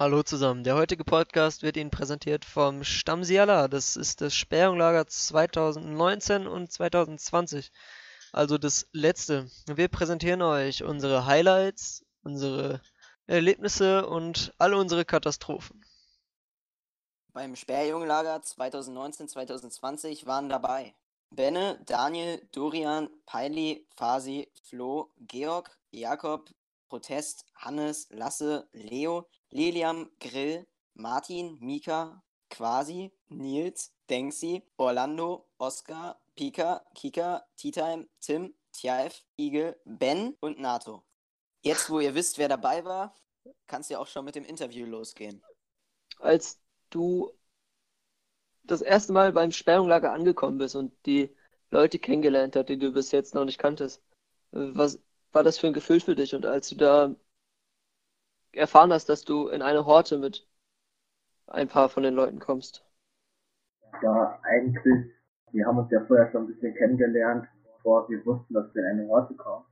Hallo zusammen. Der heutige Podcast wird Ihnen präsentiert vom Stammsiala. Das ist das Sperrunglager 2019 und 2020. Also das letzte. Wir präsentieren euch unsere Highlights, unsere Erlebnisse und alle unsere Katastrophen. Beim Sperrjunglager 2019-2020 waren dabei Benne, Daniel, Dorian, Peili, Fasi, Flo, Georg, Jakob, Protest, Hannes, Lasse, Leo, Lilian, Grill, Martin, Mika, Quasi, Nils, Denksi, Orlando, Oskar, Pika, Kika, T-Time, Tim, Tjaif, Igel, Ben und Nato. Jetzt, wo ihr wisst, wer dabei war, kann es ja auch schon mit dem Interview losgehen. Als du das erste Mal beim Sperrunglager angekommen bist und die Leute kennengelernt hast, die du bis jetzt noch nicht kanntest, was war das für ein Gefühl für dich? Und als du da erfahren hast, dass du in eine Horte mit ein paar von den Leuten kommst? Ja, eigentlich, wir haben uns ja vorher schon ein bisschen kennengelernt, bevor wir wussten, dass wir in eine Horte kommen.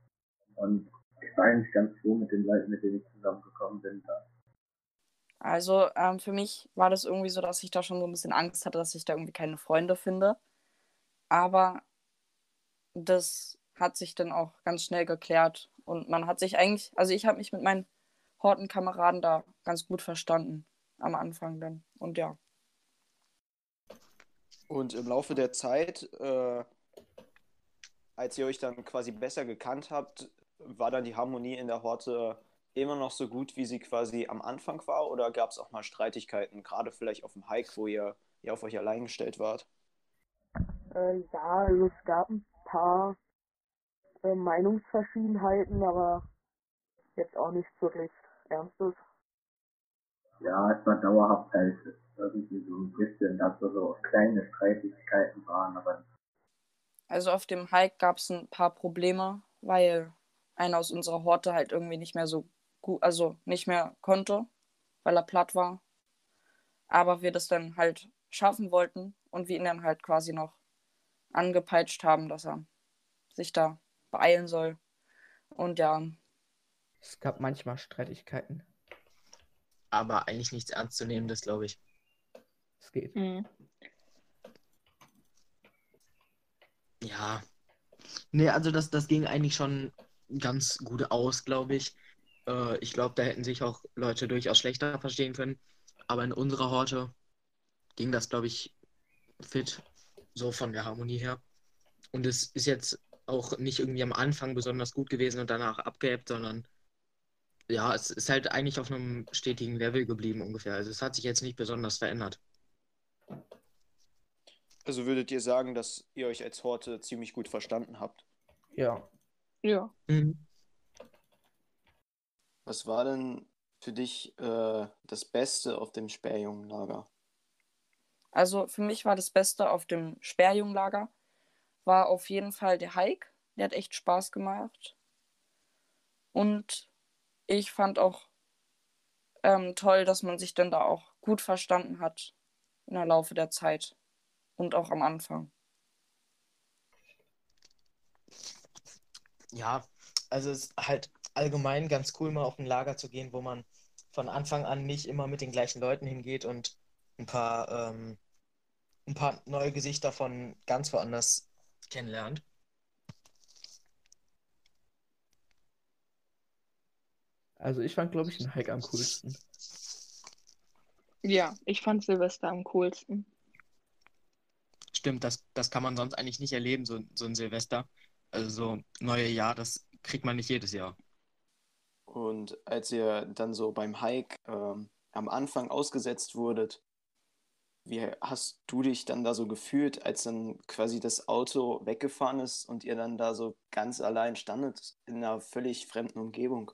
Und ich war eigentlich ganz froh mit den Leuten, mit denen ich zusammengekommen bin. Da. Also ähm, für mich war das irgendwie so, dass ich da schon so ein bisschen Angst hatte, dass ich da irgendwie keine Freunde finde. Aber das hat sich dann auch ganz schnell geklärt. Und man hat sich eigentlich, also ich habe mich mit meinen Hortenkameraden da ganz gut verstanden am Anfang dann. Und ja. Und im Laufe der Zeit, äh, als ihr euch dann quasi besser gekannt habt, war dann die Harmonie in der Horte immer noch so gut, wie sie quasi am Anfang war? Oder gab es auch mal Streitigkeiten, gerade vielleicht auf dem Hike, wo ihr, ihr auf euch allein gestellt wart? Äh, ja, also es gab ein paar äh, Meinungsverschiedenheiten, aber jetzt auch nichts wirklich Ernstes. Ja, es war dauerhaft halt irgendwie so ein bisschen, dass so, so kleine Streitigkeiten waren, aber. Also auf dem Hike gab es ein paar Probleme, weil einer aus unserer Horte halt irgendwie nicht mehr so gut, also nicht mehr konnte, weil er platt war. Aber wir das dann halt schaffen wollten und wir ihn dann halt quasi noch angepeitscht haben, dass er sich da beeilen soll. Und ja. Es gab manchmal Streitigkeiten. Aber eigentlich nichts Ernstzunehmendes, glaube ich. Es geht. Mhm. Ja. Nee, also das, das ging eigentlich schon ganz gut aus, glaube ich. Äh, ich glaube, da hätten sich auch Leute durchaus schlechter verstehen können. Aber in unserer Horte ging das, glaube ich, fit, so von der Harmonie her. Und es ist jetzt auch nicht irgendwie am Anfang besonders gut gewesen und danach abgeebbt, sondern ja, es ist halt eigentlich auf einem stetigen Level geblieben ungefähr. Also es hat sich jetzt nicht besonders verändert. Also würdet ihr sagen, dass ihr euch als Horte ziemlich gut verstanden habt? Ja. Ja. Mhm. Was war denn für dich äh, das Beste auf dem Sperrjungenlager? Also für mich war das Beste auf dem Sperrjunglager, war auf jeden Fall der Hike. Der hat echt Spaß gemacht. Und ich fand auch ähm, toll, dass man sich dann da auch gut verstanden hat in der Laufe der Zeit und auch am Anfang. Ja, also es ist halt allgemein ganz cool, mal auf ein Lager zu gehen, wo man von Anfang an nicht immer mit den gleichen Leuten hingeht und ein paar, ähm, ein paar neue Gesichter von ganz woanders kennenlernt. Also ich fand, glaube ich, den Hike am coolsten. Ja, ich fand Silvester am coolsten. Stimmt, das, das kann man sonst eigentlich nicht erleben, so, so ein Silvester. Also so neue Jahr, das kriegt man nicht jedes Jahr. Und als ihr dann so beim Hike ähm, am Anfang ausgesetzt wurdet, wie hast du dich dann da so gefühlt, als dann quasi das Auto weggefahren ist und ihr dann da so ganz allein standet in einer völlig fremden Umgebung?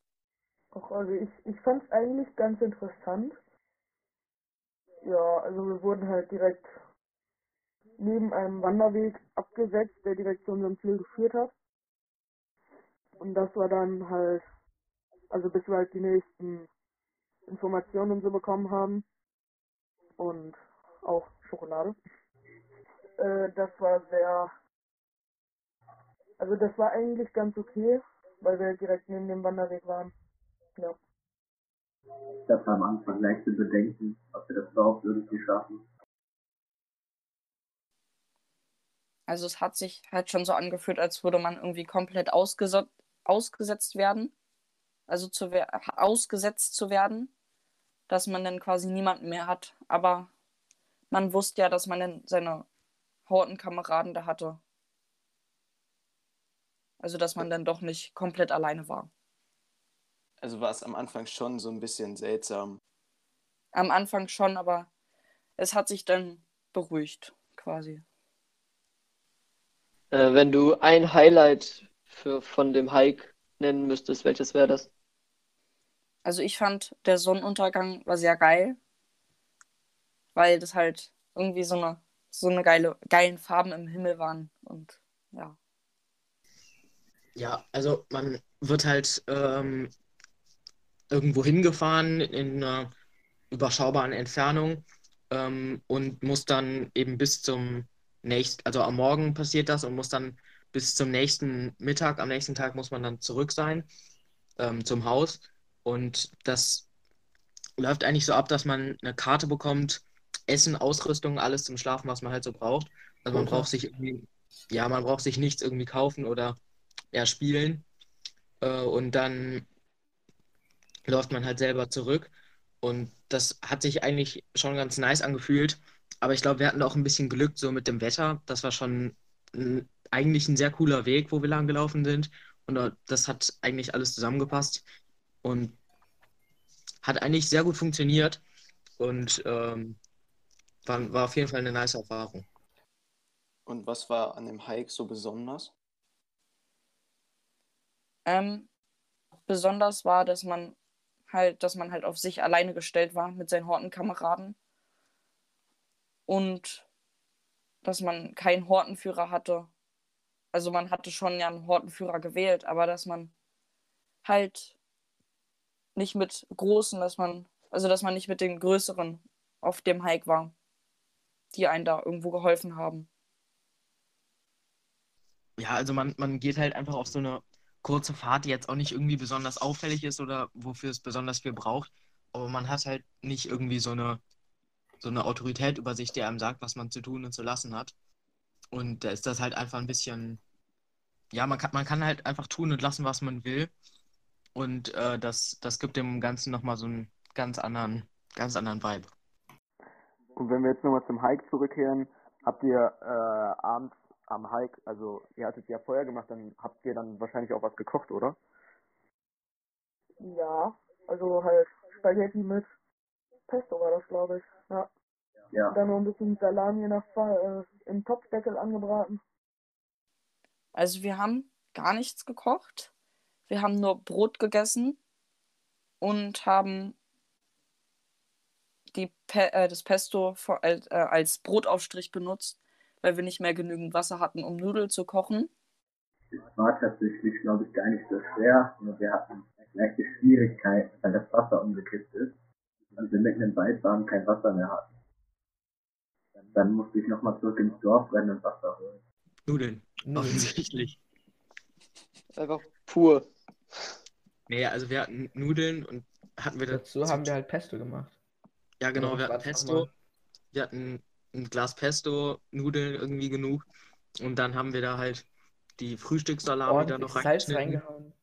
Ach, also ich, ich fand es eigentlich ganz interessant. Ja, also wir wurden halt direkt neben einem Wanderweg abgesetzt, der direkt zu unserem Ziel geführt hat. Und das war dann halt, also bis wir halt die nächsten Informationen und so bekommen haben. Und auch Schokolade. Äh, das war sehr, also das war eigentlich ganz okay, weil wir direkt neben dem Wanderweg waren. Ja. Ich hatte am Anfang leichte Bedenken, ob wir das überhaupt irgendwie schaffen. Also es hat sich halt schon so angefühlt, als würde man irgendwie komplett ausgeso- ausgesetzt werden. Also zu wer- ausgesetzt zu werden, dass man dann quasi niemanden mehr hat. Aber man wusste ja, dass man dann seine Hortenkameraden da hatte. Also dass man dann doch nicht komplett alleine war. Also war es am Anfang schon so ein bisschen seltsam. Am Anfang schon, aber es hat sich dann beruhigt, quasi. Äh, wenn du ein Highlight für, von dem Hike nennen müsstest, welches wäre das? Also ich fand, der Sonnenuntergang war sehr geil, weil das halt irgendwie so eine, so eine geile, geilen Farben im Himmel waren. Und ja. Ja, also man wird halt ähm, irgendwo hingefahren in einer überschaubaren Entfernung ähm, und muss dann eben bis zum nächsten, also am Morgen passiert das und muss dann bis zum nächsten Mittag, am nächsten Tag muss man dann zurück sein ähm, zum Haus. Und das läuft eigentlich so ab, dass man eine Karte bekommt, Essen, Ausrüstung, alles zum Schlafen, was man halt so braucht. Also man braucht sich irgendwie, ja, man braucht sich nichts irgendwie kaufen oder eher spielen. Äh, und dann läuft man halt selber zurück. Und das hat sich eigentlich schon ganz nice angefühlt. Aber ich glaube, wir hatten auch ein bisschen Glück so mit dem Wetter. Das war schon ein, eigentlich ein sehr cooler Weg, wo wir lang gelaufen sind. Und das hat eigentlich alles zusammengepasst und hat eigentlich sehr gut funktioniert. Und ähm, war, war auf jeden Fall eine nice Erfahrung. Und was war an dem Hike so besonders? Ähm, besonders war, dass man halt, dass man halt auf sich alleine gestellt war mit seinen Hortenkameraden. Und dass man keinen Hortenführer hatte. Also man hatte schon ja einen Hortenführer gewählt, aber dass man halt nicht mit großen, dass man, also dass man nicht mit den größeren auf dem Hike war, die einen da irgendwo geholfen haben. Ja, also man, man geht halt einfach auf so eine kurze Fahrt, die jetzt auch nicht irgendwie besonders auffällig ist oder wofür es besonders viel braucht. Aber man hat halt nicht irgendwie so eine, so eine Autorität über sich, die einem sagt, was man zu tun und zu lassen hat. Und da ist das halt einfach ein bisschen, ja, man kann, man kann halt einfach tun und lassen, was man will. Und äh, das, das gibt dem Ganzen nochmal so einen ganz anderen, ganz anderen Vibe. Und wenn wir jetzt nochmal zum Hike zurückkehren, habt ihr äh, abends am Hike, also ihr hattet ja Feuer gemacht, dann habt ihr dann wahrscheinlich auch was gekocht, oder? Ja, also halt Spaghetti mit Pesto war das, glaube ich. Ja. Ja, Und dann noch ein bisschen Salami nach äh, im Topfdeckel angebraten. Also wir haben gar nichts gekocht. Wir haben nur Brot gegessen und haben die Pe äh, das Pesto vor, äh, äh, als Brotaufstrich benutzt, weil wir nicht mehr genügend Wasser hatten, um Nudeln zu kochen. es war tatsächlich, glaube ich, gar nicht so schwer. Nur wir hatten leichte Schwierigkeiten, weil das Wasser umgekippt ist. Und wir mitten im Wald waren und kein Wasser mehr hatten. Dann musste ich nochmal zurück ins Dorf rennen und Wasser holen. Nudeln, offensichtlich. Einfach pur. Nee, also wir hatten Nudeln und hatten wir Dazu haben wir halt Pesto gemacht. Ja, genau, wir hatten Pesto. Wir hatten ein Glas Pesto, Nudeln irgendwie genug. Und dann haben wir da halt die Frühstückssalami da noch Salz reingehauen.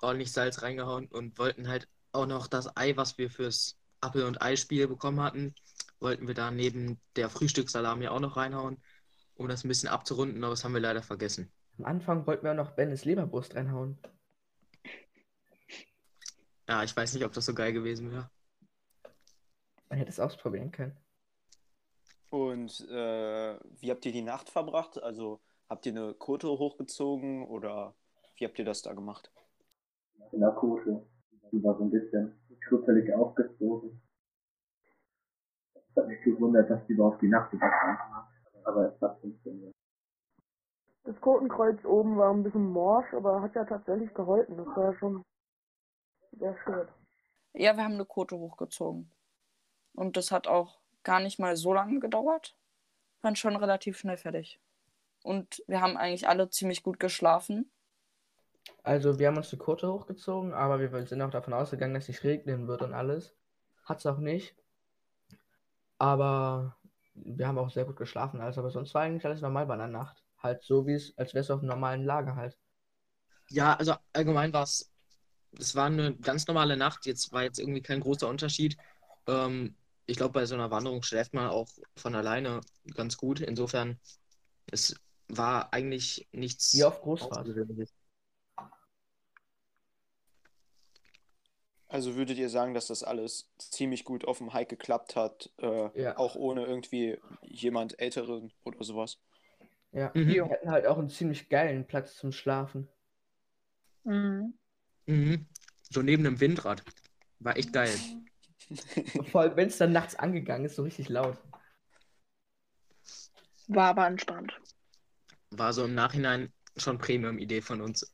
ordentlich Salz reingehauen und wollten halt auch noch das Ei, was wir fürs Apfel- und Eispiel bekommen hatten, wollten wir da neben der Frühstückssalami auch noch reinhauen, um das ein bisschen abzurunden, aber das haben wir leider vergessen. Am Anfang wollten wir auch noch Bennes Leberbrust reinhauen. Ja, ich weiß nicht, ob das so geil gewesen wäre. Man hätte es ausprobieren können. Und äh, wie habt ihr die Nacht verbracht? Also habt ihr eine Kote hochgezogen oder wie habt ihr das da gemacht? In der Kosche. Die war so ein bisschen schrutzelig aufgezogen. Es hat mich gewundert, dass die überhaupt die Nacht überstanden hat. Aber es hat funktioniert. Das Kotenkreuz oben war ein bisschen morsch, aber hat ja tatsächlich geholfen. Das war schon sehr schön. Ja, wir haben eine Kote hochgezogen. Und das hat auch gar nicht mal so lange gedauert. Waren schon relativ schnell fertig. Und wir haben eigentlich alle ziemlich gut geschlafen. Also, wir haben uns die Kurte hochgezogen, aber wir sind auch davon ausgegangen, dass es regnen wird und alles. Hat es auch nicht. Aber wir haben auch sehr gut geschlafen, alles. Aber sonst war eigentlich alles normal bei der Nacht. Halt so, wie es, als wäre es auf einem normalen Lager halt. Ja, also allgemein war es, es war eine ganz normale Nacht. Jetzt war jetzt irgendwie kein großer Unterschied. Ähm, ich glaube, bei so einer Wanderung schläft man auch von alleine ganz gut. Insofern, es war eigentlich nichts Wie auf Großfahrt. Also würdet ihr sagen, dass das alles ziemlich gut auf dem Hike geklappt hat, äh, Ja. auch ohne irgendwie jemand Älteren oder sowas? Ja. Mhm. Wir hatten halt auch einen ziemlich geilen Platz zum Schlafen. Mhm. Mhm. So neben einem Windrad. War echt geil. Vor allem, wenn es dann nachts angegangen ist, so richtig laut. War aber entspannt. War so im Nachhinein schon Premium-Idee von uns.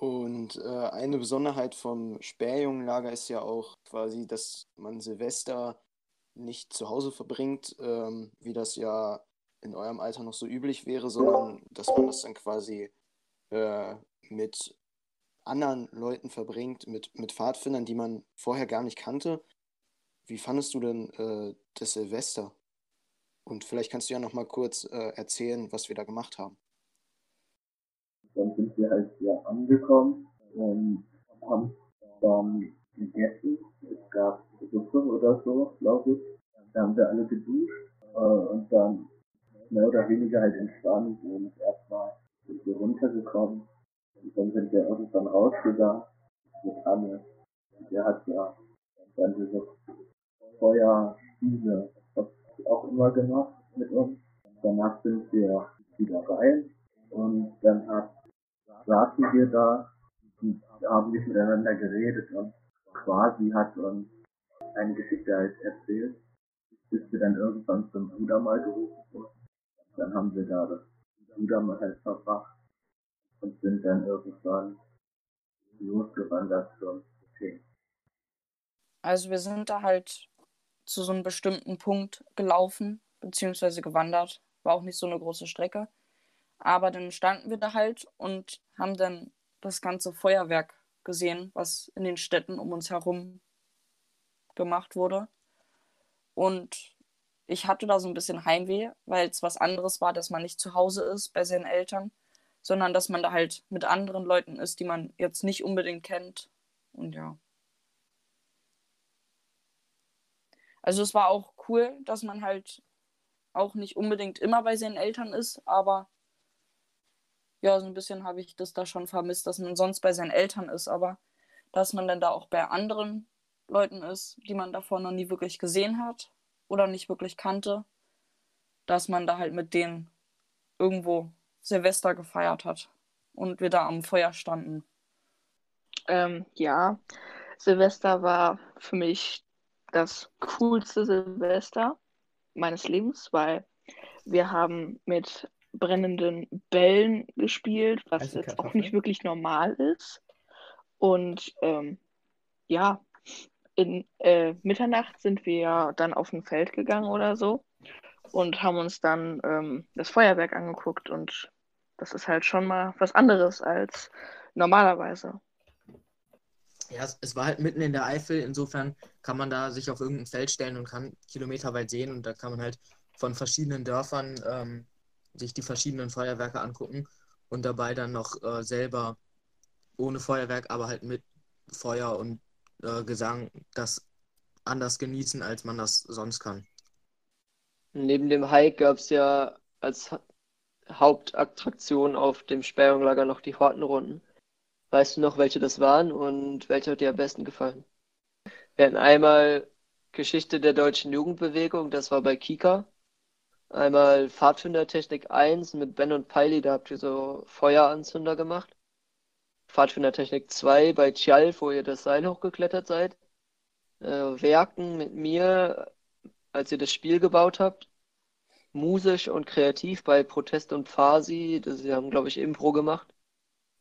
Und äh, eine Besonderheit vom Sperrjungenlager ist ja auch quasi, dass man Silvester nicht zu Hause verbringt, ähm, wie das ja in eurem Alter noch so üblich wäre, sondern dass man das dann quasi äh, mit anderen Leuten verbringt, mit, mit Pfadfindern, die man vorher gar nicht kannte. Wie fandest du denn äh, das Silvester? Und vielleicht kannst du ja noch mal kurz äh, erzählen, was wir da gemacht haben. Dann sind wir halt hier angekommen und haben dann gegessen. Es gab Suppe oder so, glaube ich. Da haben wir alle geduscht äh, und dann mehr oder weniger halt entspannt und erstmal sind wir runtergekommen und dann sind wir irgendwann rausgegangen mit Anne. Und der hat ja dann diese Feuerspiele, was auch immer gemacht mit uns. Danach sind wir wieder rein und dann hat, saßen wir da und haben nicht miteinander geredet und quasi hat uns eine Geschichte halt erzählt, bis wir dann irgendwann zum Bruder mal gerufen wurden. Dann haben wir da das Bruder mal halt verbracht und sind dann irgendwann losgewandert zum King. Also wir sind da halt zu so einem bestimmten Punkt gelaufen, beziehungsweise gewandert. War auch nicht so eine große Strecke. Aber dann standen wir da halt und haben dann das ganze Feuerwerk gesehen, was in den Städten um uns herum gemacht wurde. Und ich hatte da so ein bisschen Heimweh, weil es was anderes war, dass man nicht zu Hause ist bei seinen Eltern, sondern dass man da halt mit anderen Leuten ist, die man jetzt nicht unbedingt kennt. Und ja. Also es war auch cool, dass man halt auch nicht unbedingt immer bei seinen Eltern ist, aber ja, so ein bisschen habe ich das da schon vermisst, dass man sonst bei seinen Eltern ist, aber dass man dann da auch bei anderen Leuten ist, die man davor noch nie wirklich gesehen hat oder nicht wirklich kannte, dass man da halt mit denen irgendwo Silvester gefeiert hat und wir da am Feuer standen. Ähm, ja, Silvester war für mich das coolste Silvester meines Lebens, weil wir haben mit brennenden Bällen gespielt, was Heiße jetzt auch nicht wirklich normal ist. Und ähm, ja, in äh, Mitternacht sind wir dann auf ein Feld gegangen oder so und haben uns dann ähm, das Feuerwerk angeguckt und das ist halt schon mal was anderes als normalerweise. Ja, es, es war halt mitten in der Eifel, insofern kann man da sich auf irgendein Feld stellen und kann kilometerweit sehen und da kann man halt von verschiedenen Dörfern ähm, sich die verschiedenen Feuerwerke angucken und dabei dann noch äh, selber ohne Feuerwerk, aber halt mit Feuer und äh, Gesang das anders genießen, als man das sonst kann. Neben dem Hike gab es ja als Ha- Hauptattraktion auf dem Sperrjunglager noch die Hortenrunden. Weißt du noch, welche das waren und welche hat dir am besten gefallen? Wir hatten einmal Geschichte der deutschen Jugendbewegung, das war bei Kika. Einmal Pfadfindertechnik 1 mit Ben und Peili, da habt ihr so Feueranzünder gemacht. Pfadfindertechnik 2 bei Tjalf, wo ihr das Seil hochgeklettert seid. Äh, Werken mit mir, als ihr das Spiel gebaut habt. Musisch und kreativ bei Protest und Phasi, das, sie haben, glaube ich, Impro gemacht.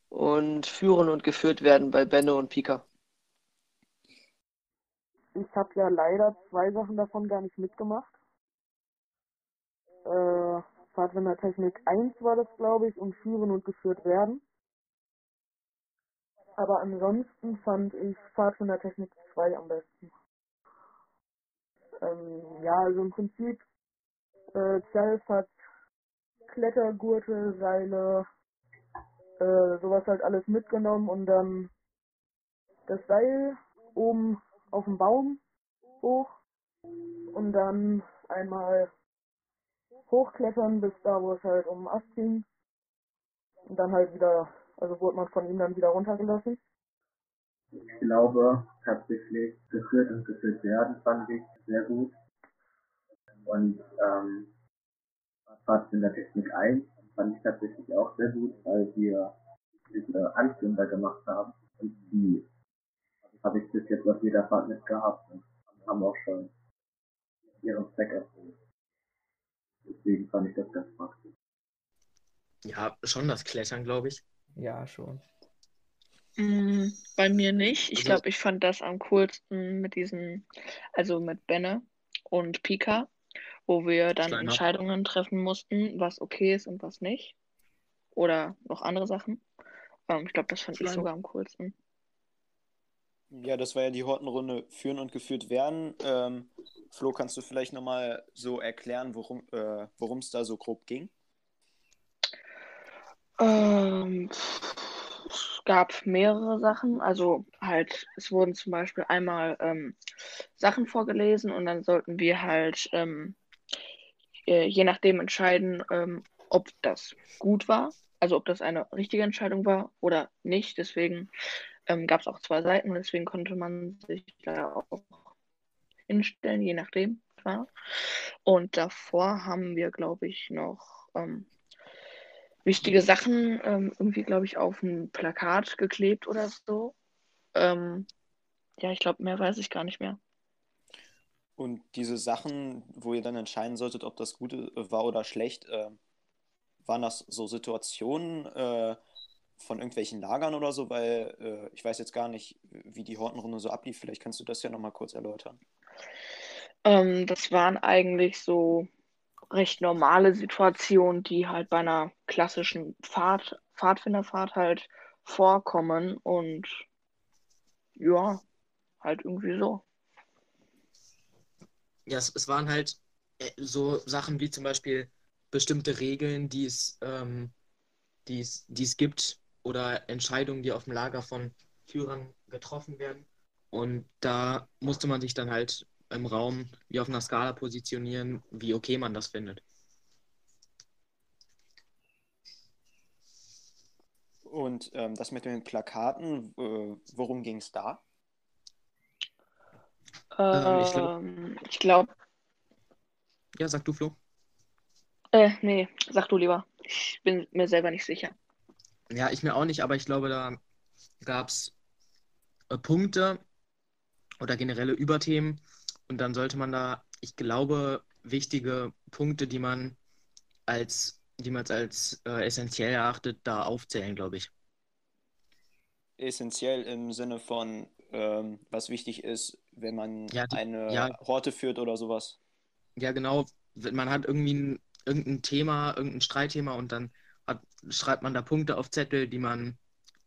Und führen und geführt werden bei Benno und Pika. Ich habe ja leider zwei Sachen davon gar nicht mitgemacht. Äh, Pfadfindertechnik 1 war das, glaube ich, und Führen und Geführt werden. Aber ansonsten fand ich Pfadfindertechnik 2 am besten. Ähm, ja, also im Prinzip, äh, Zelf hat Klettergurte, Seile, äh, sowas halt alles mitgenommen und dann das Seil oben auf dem Baum hoch und dann einmal hochklettern bis da, wo es halt um den Ast ging. Und dann halt wieder, also wurde man von ihm dann wieder runtergelassen. Ich glaube tatsächlich geführt und geführt werden fand ich sehr gut. Und ähm, fast in der Technik 1 fand ich tatsächlich auch sehr gut, weil wir diese Anzünder gemacht haben. Und die habe ich bis jetzt auf jeder Fahrt mit gehabt und haben auch schon ihren Zweck erfüllt. Deswegen fand ich das ganz praktisch. Ja, schon das Klettern, glaube ich. Ja, schon. Mm, bei mir nicht. Ich Also- glaube, ich fand das am coolsten mit diesen, also mit Benne und Pika, wo wir dann Kleiner. Entscheidungen treffen mussten, was okay ist und was nicht. Oder noch andere Sachen. Ähm, ich glaube, das fand ich sogar am coolsten. Ja, das war ja die Hortenrunde führen und geführt werden. Ähm, Flo, kannst du vielleicht nochmal so erklären, worum äh, worum es da so grob ging? Ähm, gab mehrere Sachen. Also halt, es wurden zum Beispiel einmal ähm, Sachen vorgelesen und dann sollten wir halt ähm, äh, je nachdem entscheiden, ähm, ob das gut war, also ob das eine richtige Entscheidung war oder nicht. Deswegen ähm, gab es auch zwei Seiten und deswegen konnte man sich da auch hinstellen, je nachdem. Ja. Und davor haben wir, glaube ich, noch ähm, wichtige Sachen ähm, irgendwie, glaube ich, auf ein Plakat geklebt oder so. Ähm, ja, ich glaube, mehr weiß ich gar nicht mehr. Und diese Sachen, wo ihr dann entscheiden solltet, ob das gut äh, war oder schlecht, äh, waren das so Situationen äh, von irgendwelchen Lagern oder so? Weil äh, ich weiß jetzt gar nicht, wie die Hortenrunde so ablief. Vielleicht kannst du das ja nochmal kurz erläutern. Ähm, das waren eigentlich so recht normale Situationen, die halt bei einer klassischen Pfad, Pfadfinderfahrt halt vorkommen und ja, halt irgendwie so. Ja, es, es waren halt äh, so Sachen wie zum Beispiel bestimmte Regeln, die es, ähm, die es, die es gibt oder Entscheidungen, die auf dem Lager von Führern getroffen werden. Und da musste man sich dann halt im Raum wie auf einer Skala positionieren, wie okay man das findet. Und ähm, das mit den Plakaten, äh, worum ging es da? Ähm, ich glaub- Ähm, ich glaube, Ja, sag du, Flo. äh, nee, sag du lieber. Ich bin mir selber nicht sicher. Ja, ich mir auch nicht, aber ich glaube, da gab es äh, Punkte oder generelle Überthemen und dann sollte man da, ich glaube, wichtige Punkte, die man als, die man als äh, essentiell erachtet, da aufzählen, glaube ich. Essentiell im Sinne von, ähm, was wichtig ist, wenn man Ja, die- eine ja. Horte führt oder sowas. Ja, genau, man hat irgendwie ein, irgendein Thema, irgendein Streitthema und dann hat, schreibt man da Punkte auf Zettel, die man,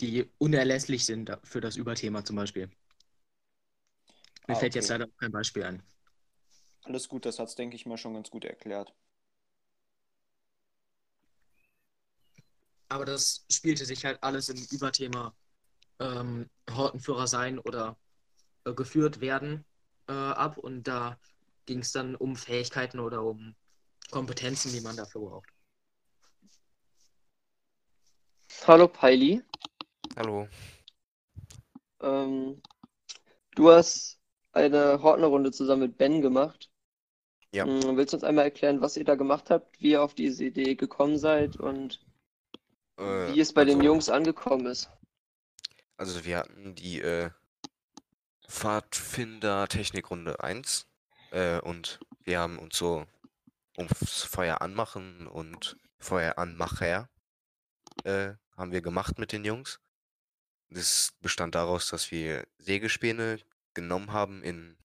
die unerlässlich sind für das Überthema zum Beispiel. Mir Ah, fällt jetzt okay. leider auch kein Beispiel ein. Alles gut, das hat es, denke ich mal, schon ganz gut erklärt. Aber das spielte sich halt alles im Überthema ähm, Hortenführer sein oder äh, geführt werden äh, ab und da ging es dann um Fähigkeiten oder um Kompetenzen, die man dafür braucht. Hallo Paili. Hallo. Ähm, du hast eine Hortner-Runde zusammen mit Ben gemacht. Ja. Mm, Willst du uns einmal erklären, was ihr da gemacht habt, wie ihr auf diese Idee gekommen seid und Äh, wie es bei den also- Jungs angekommen ist? Also wir hatten die äh, Pfadfinder-Technikrunde 1 äh, und wir haben uns so ums Feuer anmachen und Feuer anmacher äh, haben wir gemacht mit den Jungs. Das bestand daraus, dass wir Sägespäne genommen haben in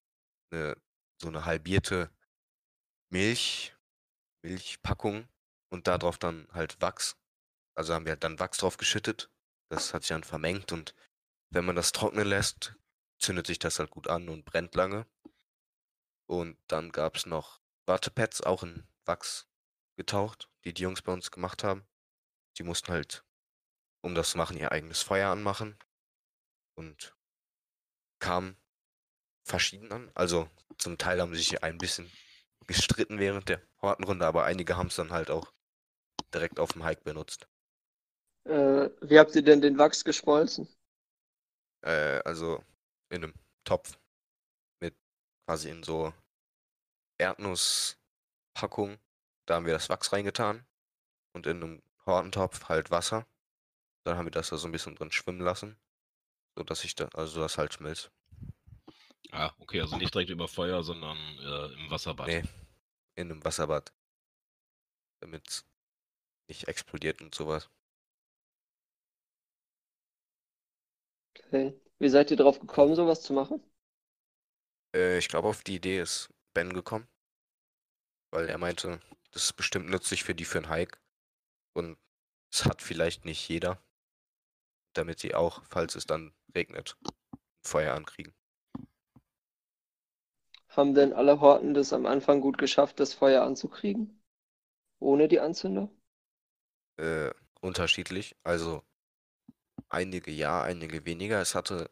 eine, so eine halbierte Milch, Milchpackung und darauf dann halt Wachs. Also haben wir halt dann Wachs drauf geschüttet. Das hat sich dann vermengt und wenn man das trocknen lässt, zündet sich das halt gut an und brennt lange. Und dann gab es noch Wattepads, auch in Wachs getaucht, die die Jungs bei uns gemacht haben. Die mussten halt, um das zu machen, ihr eigenes Feuer anmachen. Und kamen verschieden an. Also zum Teil haben sie sich ein bisschen gestritten während der Hortenrunde, aber einige haben es dann halt auch direkt auf dem Hike benutzt. Äh, wie habt ihr denn den Wachs geschmolzen? Äh, also in einem Topf mit quasi in so Erdnusspackung. Da haben wir das Wachs reingetan und in einem Hortentopf halt Wasser. Dann haben wir das da so ein bisschen drin schwimmen lassen, so dass ich da, also das halt schmilzt. Ah, okay, also nicht direkt über Feuer, sondern äh, im Wasserbad. Nee, in einem Wasserbad. Damit nicht explodiert und sowas. Okay. Wie seid ihr drauf gekommen, sowas zu machen? Äh, ich glaube, auf die Idee ist Ben gekommen. Weil er meinte, das ist bestimmt nützlich für die für einen Hike. Und es hat vielleicht nicht jeder. Damit sie auch, falls es dann regnet, Feuer ankriegen. Haben denn alle Horten das am Anfang gut geschafft, das Feuer anzukriegen? Ohne die Anzünder? Äh, unterschiedlich. Also einige ja, einige weniger. Es hatte,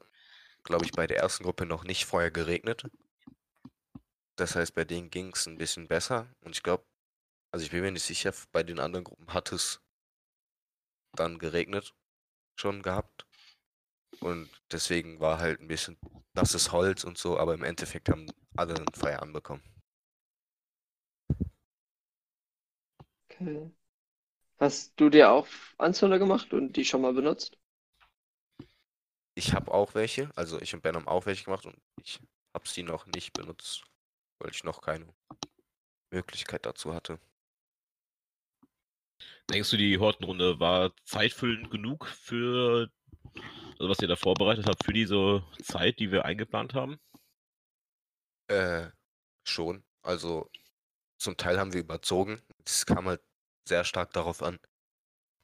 glaube ich, bei der ersten Gruppe noch nicht vorher geregnet. Das heißt, bei denen ging es ein bisschen besser. Und ich glaube, also ich bin mir nicht sicher, bei den anderen Gruppen hat es dann geregnet schon gehabt. Und deswegen war halt ein bisschen nasses Holz und so, aber im Endeffekt haben alle ein Feuer anbekommen. Okay. Hast du dir auch Anzünder gemacht und die schon mal benutzt? Ich habe auch welche, also ich und Ben haben auch welche gemacht und ich habe sie noch nicht benutzt, weil ich noch keine Möglichkeit dazu hatte. Denkst du, die Hortenrunde war zeitfüllend genug für, also was ihr da vorbereitet habt, für diese Zeit, die wir eingeplant haben? Äh, schon. Also zum Teil haben wir überzogen. Es kam halt sehr stark darauf an,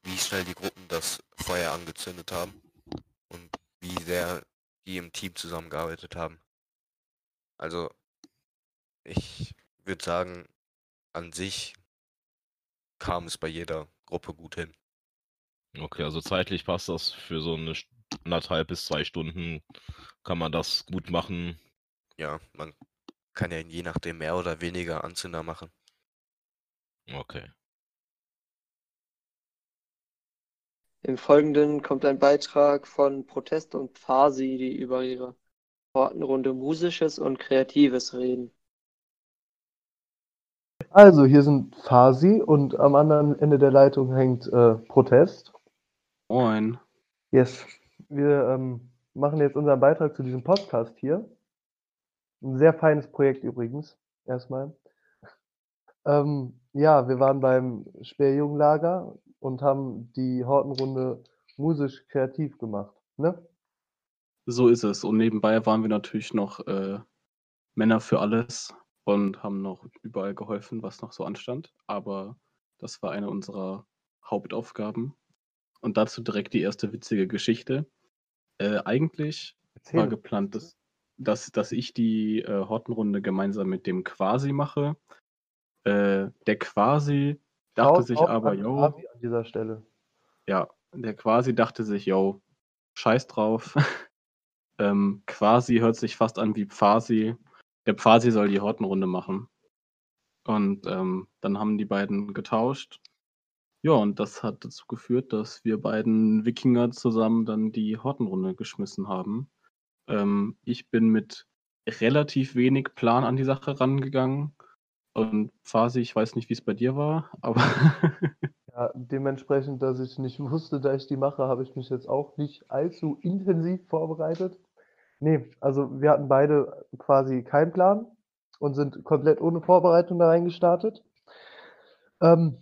wie schnell die Gruppen das Feuer angezündet haben und wie sehr die im Team zusammengearbeitet haben. Also ich würde sagen, an sich kam es bei jeder Gruppe gut hin. Okay, also zeitlich passt das für so eine anderthalb bis zwei Stunden kann man das gut machen. Ja, man kann ja je nachdem mehr oder weniger Anzünder machen. Okay. Im Folgenden kommt ein Beitrag von Protest und Pfasi, die über ihre Hortenrunde Musisches und Kreatives reden. Also, hier sind Fasi und am anderen Ende der Leitung hängt äh, Protest. Moin. Yes. Wir ähm, machen jetzt unseren Beitrag zu diesem Podcast hier. Ein sehr feines Projekt übrigens, erstmal. Ähm, ja, wir waren beim Sperrjungenlager und haben die Hortenrunde musisch kreativ gemacht. Ne? So ist es. Und nebenbei waren wir natürlich noch äh, Männer für alles und haben noch überall geholfen, was noch so anstand. Aber das war eine unserer Hauptaufgaben. Und dazu direkt die erste witzige Geschichte. Äh, eigentlich Erzähl. war geplant, dass, dass, dass ich die äh, Hortenrunde gemeinsam mit dem Quasi mache. Äh, der Quasi dachte Shout sich aber, yo, an dieser Stelle. ja, der Quasi dachte sich, yo, scheiß drauf. ähm, Quasi hört sich fast an wie Pfasi. Der Pfasi soll die Hortenrunde machen. Und ähm, dann haben die beiden getauscht. Ja, und das hat dazu geführt, dass wir beiden Wikinger zusammen dann die Hortenrunde geschmissen haben. Ähm, ich bin mit relativ wenig Plan an die Sache rangegangen. Und Pfasi, ich weiß nicht, wie es bei dir war, aber Ja, dementsprechend, dass ich nicht wusste, dass ich die mache, habe ich mich jetzt auch nicht allzu intensiv vorbereitet. Nee, also wir hatten beide quasi keinen Plan und sind komplett ohne Vorbereitung da reingestartet. Ähm,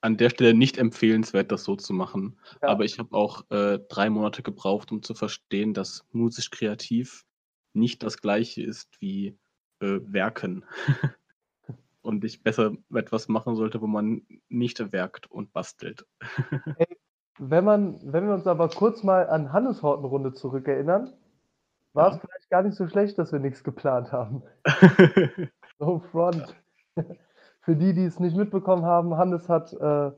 an der Stelle nicht empfehlenswert, das so zu machen. Ja. Aber ich habe auch äh, drei Monate gebraucht, um zu verstehen, dass musisch kreativ nicht das gleiche ist wie äh, Werken. und ich besser etwas machen sollte, wo man nicht werkt und bastelt. Ey, wenn, man, wenn wir uns aber kurz mal an Hannes Hortenrunde zurückerinnern, war es vielleicht gar nicht so schlecht, dass wir nichts geplant haben. no front. Für die, die es nicht mitbekommen haben, Hannes hat äh,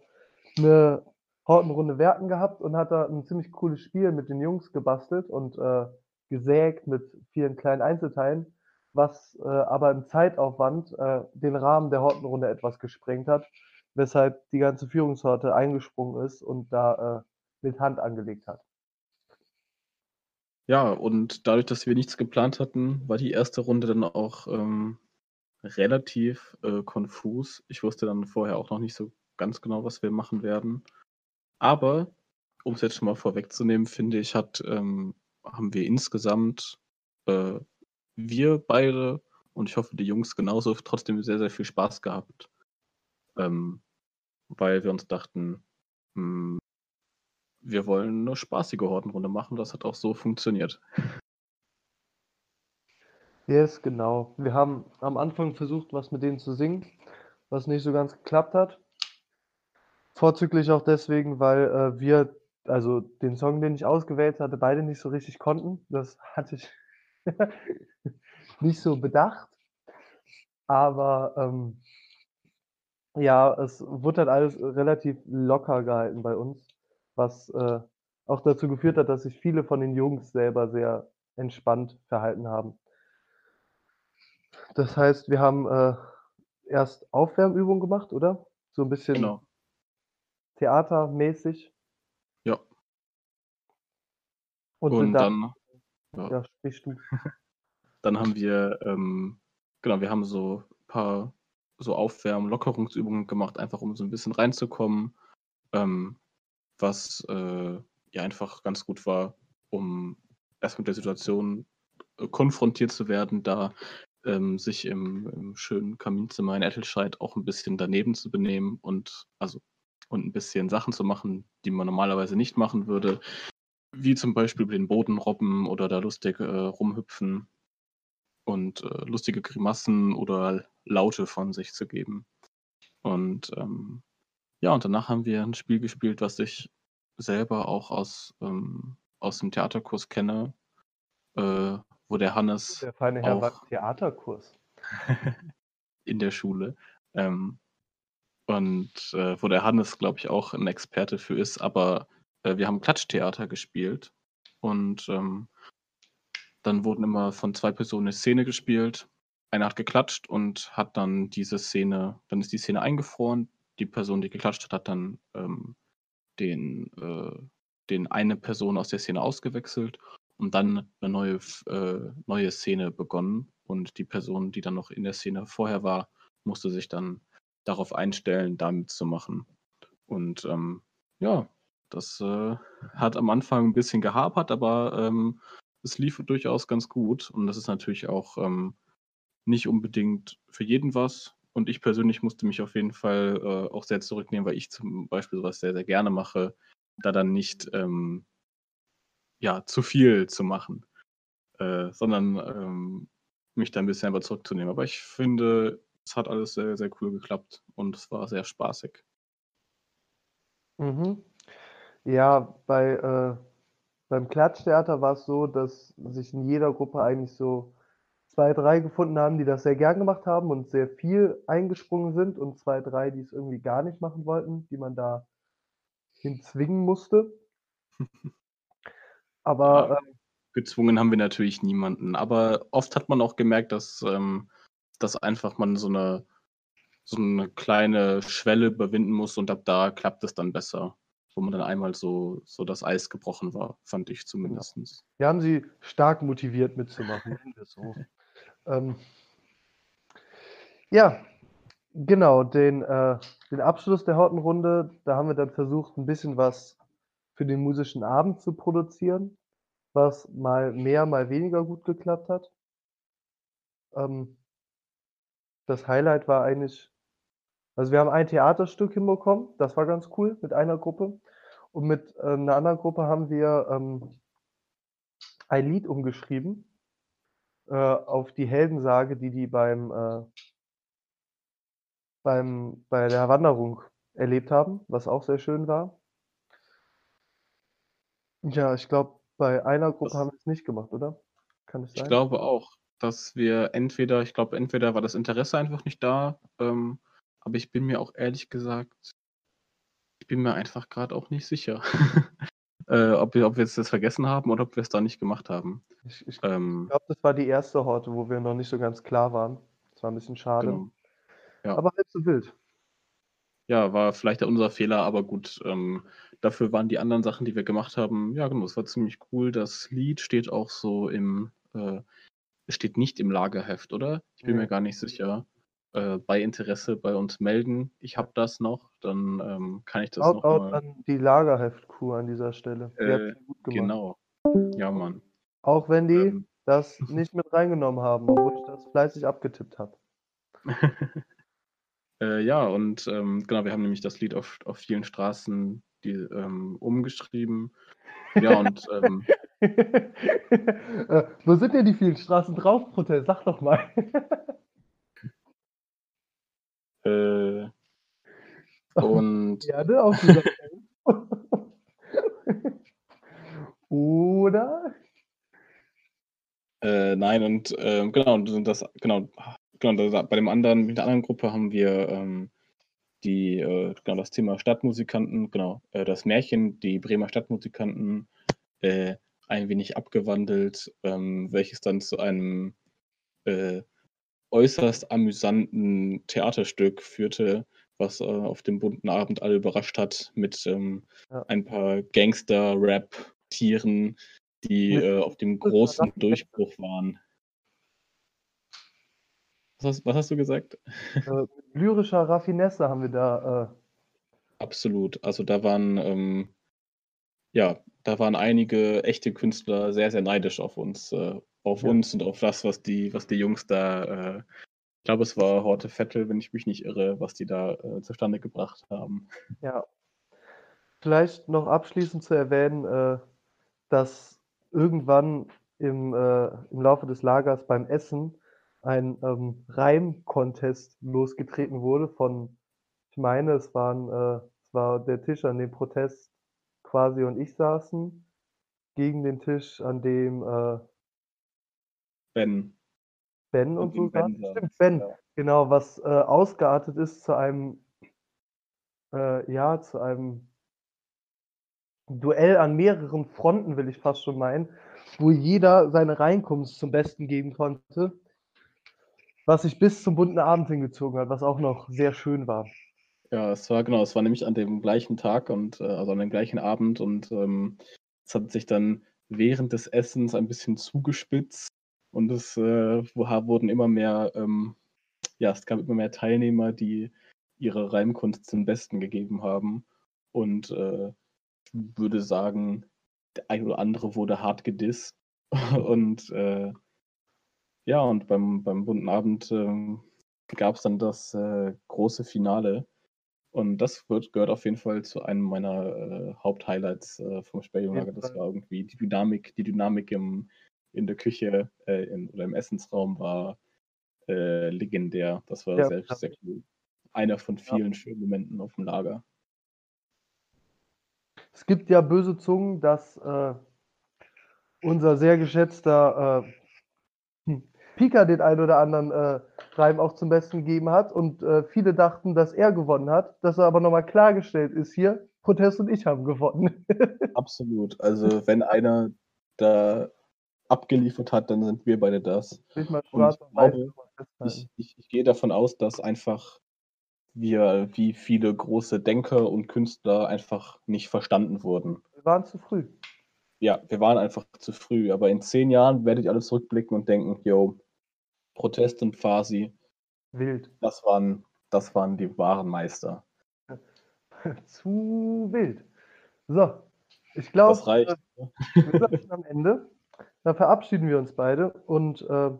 eine Hortenrunde Werken gehabt und hat da ein ziemlich cooles Spiel mit den Jungs gebastelt und äh, gesägt mit vielen kleinen Einzelteilen, was äh, aber im Zeitaufwand äh, den Rahmen der Hortenrunde etwas gesprengt hat, weshalb die ganze Führungshorte eingesprungen ist und da äh, mit Hand angelegt hat. Ja, und dadurch, dass wir nichts geplant hatten, war die erste Runde dann auch ähm, relativ äh, konfus. Ich wusste dann vorher auch noch nicht so ganz genau, was wir machen werden. Aber, um es jetzt schon mal vorwegzunehmen, finde ich, hat, ähm, haben wir insgesamt, äh, wir beide und ich hoffe, die Jungs genauso, trotzdem sehr, sehr viel Spaß gehabt. Ähm, weil wir uns dachten, hm, wir wollen eine spaßige Hortenrunde machen. Das hat auch so funktioniert. Yes, genau. Wir haben am Anfang versucht, was mit denen zu singen, was nicht so ganz geklappt hat. Vorzüglich auch deswegen, weil äh, wir, also den Song, den ich ausgewählt hatte, beide nicht so richtig konnten. Das hatte ich nicht so bedacht. Aber ähm, ja, es wurde halt alles relativ locker gehalten bei uns, was äh, auch dazu geführt hat, dass sich viele von den Jungs selber sehr entspannt verhalten haben. Das heißt, wir haben äh, erst Aufwärmübungen gemacht, oder? So ein bisschen Genau. theatermäßig. Ja. Und, Und dann, dann, ja. sprich du. Dann haben wir, ähm, genau, wir haben so ein paar so Aufwärm-, Lockerungsübungen gemacht, einfach um so ein bisschen reinzukommen, ähm, was äh, ja einfach ganz gut war, um erst mit der Situation äh, konfrontiert zu werden, da ähm, sich im, im schönen Kaminzimmer in Ettelscheid auch ein bisschen daneben zu benehmen und also und ein bisschen Sachen zu machen, die man normalerweise nicht machen würde, wie zum Beispiel über den Boden robben oder da lustig äh, rumhüpfen und äh, lustige Grimassen oder Laute von sich zu geben. Und ähm, ja, und danach haben wir ein Spiel gespielt, was ich selber auch aus, ähm, aus dem Theaterkurs kenne, äh, wo der Hannes Der feine Herr war Theaterkurs. in der Schule. Ähm, und äh, wo der Hannes, glaube ich, auch ein Experte für ist. Aber äh, wir haben Klatschtheater gespielt. Und ähm, dann wurden immer von zwei Personen eine Szene gespielt. Einer hat geklatscht und hat dann diese Szene, dann ist die Szene eingefroren. Die Person, die geklatscht hat, hat dann ähm, den, äh, den eine Person aus der Szene ausgewechselt und dann eine neue, äh, neue Szene begonnen. Und die Person, die dann noch in der Szene vorher war, musste sich dann darauf einstellen, da mitzumachen. Und ähm, ja, das äh, hat am Anfang ein bisschen gehapert, aber ähm, es lief durchaus ganz gut. Und das ist natürlich auch ähm, nicht unbedingt für jeden was. Und ich persönlich musste mich auf jeden Fall äh, auch sehr zurücknehmen, weil ich zum Beispiel sowas sehr, sehr gerne mache, da dann nicht ähm, ja, zu viel zu machen, äh, sondern ähm, mich da ein bisschen einfach zurückzunehmen. Aber ich finde, es hat alles sehr, sehr cool geklappt und es war sehr spaßig. Mhm. Ja, bei, äh, beim Klatschtheater war es so, dass sich in jeder Gruppe eigentlich so zwei, drei gefunden haben, die das sehr gern gemacht haben und sehr viel eingesprungen sind und zwei, drei, die es irgendwie gar nicht machen wollten, die man da hinzwingen musste. Aber ähm, gezwungen haben wir natürlich niemanden. Aber oft hat man auch gemerkt, dass, ähm, dass einfach man so eine, so eine kleine Schwelle überwinden muss und ab da klappt es dann besser. Wo man dann einmal so, so das Eis gebrochen war, fand ich zumindest. Wir haben sie stark motiviert mitzumachen, so. Ähm, ja, genau, den, äh, den Abschluss der Hortenrunde, da haben wir dann versucht, ein bisschen was für den musischen Abend zu produzieren, was mal mehr, mal weniger gut geklappt hat. Ähm, das Highlight war eigentlich, also wir haben ein Theaterstück hinbekommen, das war ganz cool mit einer Gruppe. Und mit äh, einer anderen Gruppe haben wir ähm, ein Lied umgeschrieben äh, auf die Heldensage, die die beim, äh, beim, bei der Wanderung erlebt haben, was auch sehr schön war. Ja, ich glaube, bei einer Gruppe Das- haben wir es nicht gemacht, oder? Kann es Ich sein? glaube auch, dass wir entweder, ich glaube, entweder war das Interesse einfach nicht da, ähm, aber ich bin mir auch ehrlich gesagt, ich bin mir einfach gerade auch nicht sicher, äh, ob wir, ob wir jetzt das vergessen haben oder ob wir es da nicht gemacht haben. Ich, ich Ähm, glaube, das war die erste Horte, wo wir noch nicht so ganz klar waren. Das war ein bisschen schade. genau. Ja. Aber halb so wild. Ja, war vielleicht unser Fehler, aber gut. Ähm, dafür waren die anderen Sachen, die wir gemacht haben, ja, genau, es war ziemlich cool. Das Lied steht auch so im, äh, es steht nicht im Lagerheft, oder? Ich bin Nee. mir gar nicht sicher. Äh, bei Interesse bei uns melden. Ich habe das noch, dann ähm, kann ich das Out, noch out mal. an die Lagerheft-Crew an dieser Stelle. Die hat Äh, sehr gut gemacht. genau. Ja, Mann. Auch wenn die Ähm, das nicht mit reingenommen haben, obwohl ich das fleißig abgetippt habe. Äh, ja, und ähm, genau, wir haben nämlich das Lied auf, auf vielen Straßen die, ähm, umgeschrieben. Ja, und ähm, äh, wo sind denn die vielen Straßen drauf, Protest? Sag doch mal. äh, und Ja, ne, auf Oder? Äh, nein, und ähm, genau, und das, genau, genau, das, bei dem anderen, mit der anderen Gruppe haben wir ähm, die, äh, genau, das Thema Stadtmusikanten, genau, äh, das Märchen, die Bremer Stadtmusikanten, äh, ein wenig abgewandelt, ähm, welches dann zu einem äh, äußerst amüsanten Theaterstück führte, was äh, auf dem bunten Abend alle überrascht hat mit ähm, Ja. ein paar Gangster-Rap-Tieren, die äh, auf dem großen Durchbruch waren. Was hast, was hast du gesagt? Äh, lyrischer Raffinesse haben wir da. Äh, Absolut. Also da waren, ähm, ja, da waren einige echte Künstler sehr, sehr neidisch auf uns, äh, auf Ja. uns und auf das, was die, was die Jungs da, äh, ich glaube, es war Horte Vettel, wenn ich mich nicht irre, was die da äh, zustande gebracht haben. ja. Vielleicht noch abschließend zu erwähnen, äh, dass irgendwann im, im Laufe des Lagers beim Essen ein ähm, Reim-Contest losgetreten wurde von, ich meine, es waren, äh, es war der Tisch, an dem Protest quasi und ich saßen, gegen den Tisch, an dem äh, Ben. Ben und dem so Ben saß, Stimmt, Ben. ja. Genau, was äh, ausgeartet ist zu einem, äh, ja, zu einem Duell an mehreren Fronten, will ich fast schon meinen, wo jeder seine Reinkunft zum Besten geben konnte, was sich bis zum bunten Abend hingezogen hat, was auch noch sehr schön war. Ja, es war genau, es war nämlich an dem gleichen Tag und äh, also an dem gleichen Abend und ähm, es hat sich dann während des Essens ein bisschen zugespitzt und es äh, wurden immer mehr, ähm, ja, es gab immer mehr Teilnehmer, die ihre Reimkunst zum Besten gegeben haben und äh, ich würde sagen, der ein oder andere wurde hart gedisst und äh, ja, und beim, beim bunten Abend ähm, gab es dann das äh, große Finale. Und das wird, gehört auf jeden Fall zu einem meiner äh, Haupthighlights äh, vom Sperrjungenlager. Das war irgendwie die Dynamik, die Dynamik im, in der Küche äh, in, oder im Essensraum war äh, legendär. Das war Ja, sehr, ja. sehr cool. Einer von vielen schönen Momenten auf dem Lager. Es gibt ja böse Zungen, dass äh, unser sehr geschätzter hm, Pika den ein oder anderen äh, Reim auch zum Besten gegeben hat und äh, viele dachten, dass er gewonnen hat, dass er aber nochmal klargestellt ist hier, Protest und ich haben gewonnen. Absolut. Also wenn einer da abgeliefert hat, dann sind wir beide das. Und ich und weiß glaube, ich, ich, ich gehe davon aus, dass einfach wir wie viele große Denker und Künstler einfach nicht verstanden wurden. Wir waren zu früh. Ja, wir waren einfach zu früh, aber in zehn Jahren werdet ihr alle zurückblicken und denken, yo, Protest und Fasi, Wild. das waren, das waren die wahren Meister. zu wild. So, ich glaube, Das reicht. äh, wir sind am Ende. Dann verabschieden wir uns beide und äh,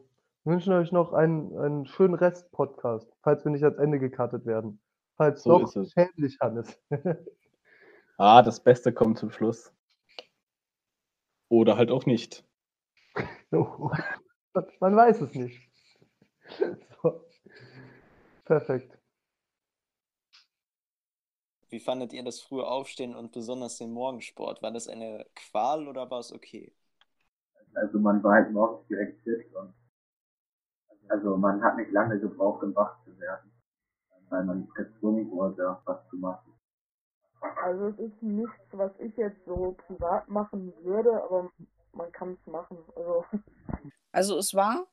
wünschen euch noch einen, einen schönen Rest-Podcast, falls wir nicht ans Ende gekartet werden. Falls So doch, ist es. schämlich, Hannes. Ah, das Beste kommt zum Schluss. Oder halt auch nicht. Oh, Man weiß es nicht. So. Perfekt. wie fandet ihr das frühe Aufstehen und besonders den Morgensport? War das eine Qual oder war es okay? Also man war halt morgens direkt fit und also man hat nicht lange gebraucht, um wach zu werden, weil man gezwungen wurde, was zu machen. Also es ist nichts, was ich jetzt so privat machen würde, aber man kann es machen. Also Also es war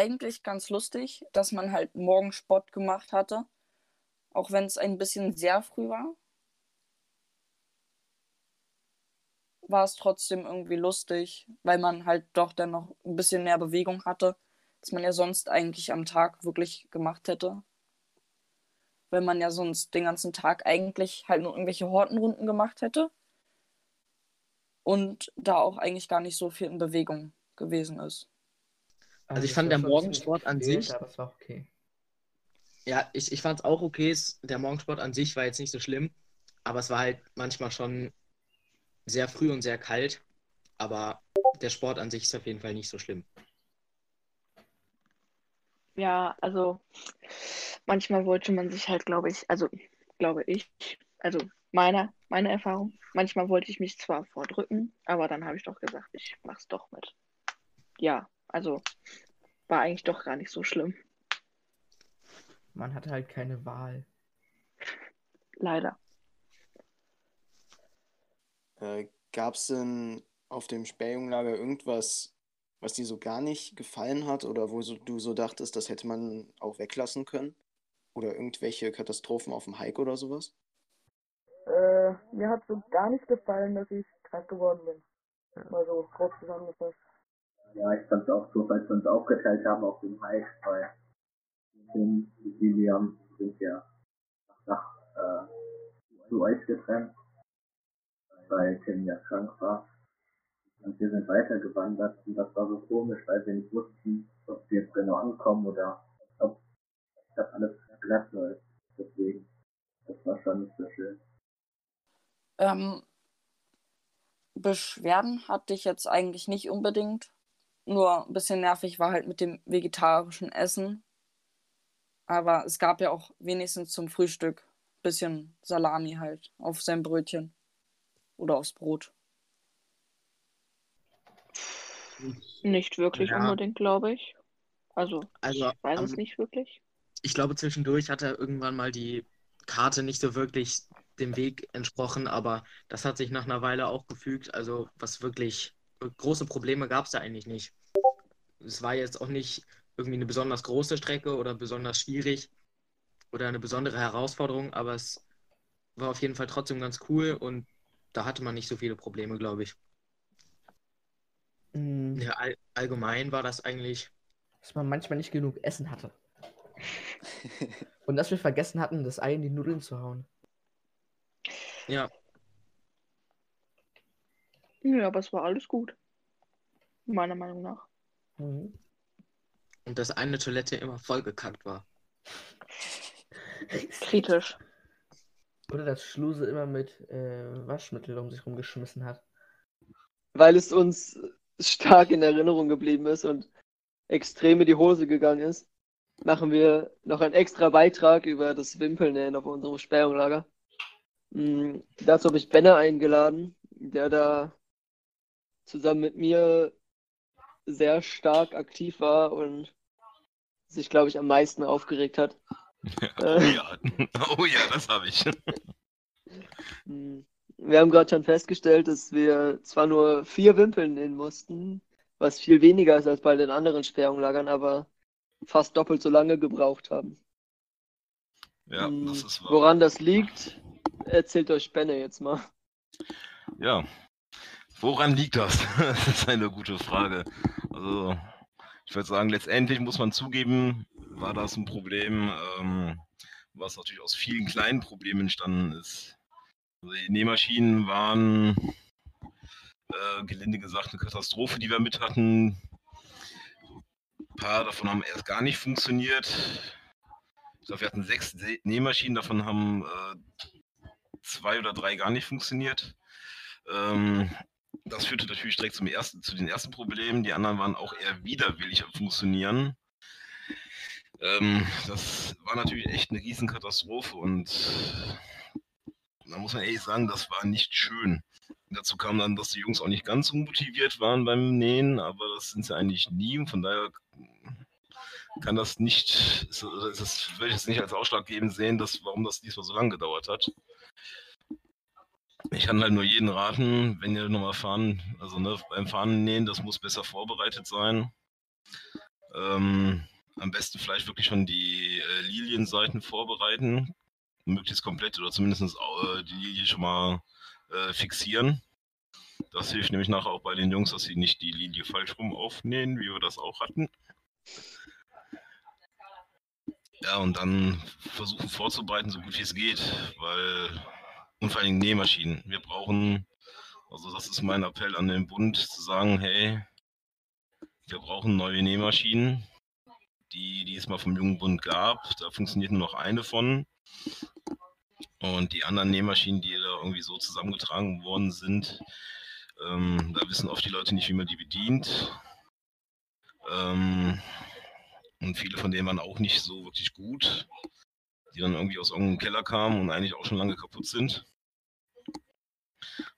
eigentlich ganz lustig, dass man halt morgen Sport gemacht hatte, auch wenn es ein bisschen sehr früh war. War es trotzdem irgendwie lustig, weil man halt doch dann noch ein bisschen mehr Bewegung hatte, als man ja sonst eigentlich am Tag wirklich gemacht hätte. Weil man ja sonst den ganzen Tag eigentlich halt nur irgendwelche Hortenrunden gemacht hätte und da auch eigentlich gar nicht so viel in Bewegung gewesen ist. Also ich es fand der Morgensport an sich, aber es war okay. ja, ich, ich fand es auch okay. Der Morgensport an sich war jetzt nicht so schlimm, aber es war halt manchmal schon sehr früh und sehr kalt. Aber der Sport an sich ist auf jeden Fall nicht so schlimm. Ja, also manchmal wollte man sich halt, glaube ich, also glaube ich, also meine, meine Erfahrung, manchmal wollte ich mich zwar vordrücken, aber dann habe ich doch gesagt, ich mach's doch mit. Ja, also war eigentlich doch gar nicht so schlimm, Man hatte halt keine Wahl. leider. Äh, Gab es denn auf dem Sperrjunglager irgendwas, was dir so gar nicht gefallen hat oder wo so, du so dachtest, das hätte man auch weglassen können? Oder irgendwelche Katastrophen auf dem Hike oder sowas? äh, mir hat so gar nicht gefallen, dass ich krank geworden bin. Mal so grob zusammengefasst. Ja, ich fand es auch so, als wir uns aufgeteilt haben auf dem Hike, weil und William sind ja nach, äh, zu euch getrennt, weil Tim ja krank war. Und wir sind weitergewandert und das war so komisch, weil wir nicht wussten, ob wir jetzt genau ankommen oder ob das alles glatt läuft. Deswegen, das war schon nicht so schön. Ähm, Beschwerden hatte ich jetzt eigentlich nicht unbedingt. Nur ein bisschen nervig war halt mit dem vegetarischen Essen. Aber es gab ja auch wenigstens zum Frühstück ein bisschen Salami halt auf sein Brötchen. Oder aufs Brot. Nicht wirklich Ja. unbedingt, glaube ich. Also, Also, ich weiß es am- nicht wirklich. Ich glaube, zwischendurch hat er irgendwann mal die Karte nicht so wirklich dem Weg entsprochen, aber das hat sich nach einer Weile auch gefügt. Also, was wirklich große Probleme gab es da eigentlich nicht. Es war jetzt auch nicht irgendwie eine besonders große Strecke oder besonders schwierig oder eine besondere Herausforderung, aber es war auf jeden Fall trotzdem ganz cool und da hatte man nicht so viele Probleme, glaube ich. Mm, Ja, all, allgemein war das eigentlich. Dass man manchmal nicht genug Essen hatte. Und dass wir vergessen hatten, das Ei in die Nudeln zu hauen. Ja, Ja, aber es war alles gut. Meiner Meinung nach. Mhm. und dass eine Toilette immer vollgekackt war. Kritisch. Oder dass Schluse immer mit äh, Waschmittel um sich rumgeschmissen hat. Weil es uns stark in Erinnerung geblieben ist und extrem in die Hose gegangen ist, machen wir noch einen extra Beitrag über das Wimpelnähen auf unserem Sperrunglager. Mm, Dazu habe ich Benner eingeladen, der da zusammen mit mir sehr stark aktiv war und sich, glaube ich, am meisten aufgeregt hat. Oh Äh, ja, oh ja, das habe ich. Mm, Wir haben gerade schon festgestellt, dass wir zwar nur vier Wimpeln nähen mussten, was viel weniger ist als bei den anderen Sperrunglagern, aber fast doppelt so lange gebraucht haben. Ja, Mm, das ist wahr. Woran das liegt, erzählt euch Benne jetzt mal. Ja, woran liegt das? Das ist eine gute Frage. Also, ich würde sagen, letztendlich muss man zugeben, war das ein Problem, ähm, was natürlich aus vielen kleinen Problemen entstanden ist. Also die Nähmaschinen waren, äh, gelinde gesagt, eine Katastrophe, die wir mit hatten. Ein paar davon haben erst gar nicht funktioniert. Ich glaube, wir hatten sechs Se- Nähmaschinen, davon haben äh, zwei oder drei gar nicht funktioniert. Ähm, das führte natürlich direkt zum ersten, zu den ersten Problemen. Die anderen waren auch eher widerwillig am Funktionieren. Ähm, das war natürlich echt eine Riesenkatastrophe und da muss man ehrlich sagen, das war nicht schön. Dazu kam dann, dass die Jungs auch nicht ganz so motiviert waren beim Nähen, aber das sind sie eigentlich nie. Und von daher kann das nicht, ist- ist das würde ich jetzt nicht als ausschlaggebend sehen, dass, warum das diesmal so lange gedauert hat. Ich kann halt nur jeden raten, wenn ihr nochmal fahren, also ne, beim Fahren nähen, das muss besser vorbereitet sein. Ähm, am besten vielleicht wirklich schon die äh, Lilienseiten vorbereiten, möglichst komplett oder zumindest äh, die Lilie schon mal äh, fixieren. Das hilft nämlich nachher auch bei den Jungs, dass sie nicht die Linie falsch rum aufnähen, wie wir das auch hatten. Ja, und dann versuchen vorzubereiten, so gut wie es geht, weil, und vor allem Nähmaschinen. Wir brauchen, also das ist mein Appell an den Bund, zu sagen, hey, wir brauchen neue Nähmaschinen, die, die es mal vom Jugendbund gab. Da funktioniert nur noch eine von. Und die anderen Nähmaschinen, die da irgendwie so zusammengetragen worden sind, ähm, da wissen oft die Leute nicht, wie man die bedient. Ähm, und viele von denen waren auch nicht so wirklich gut, die dann irgendwie aus irgendeinem Keller kamen und eigentlich auch schon lange kaputt sind.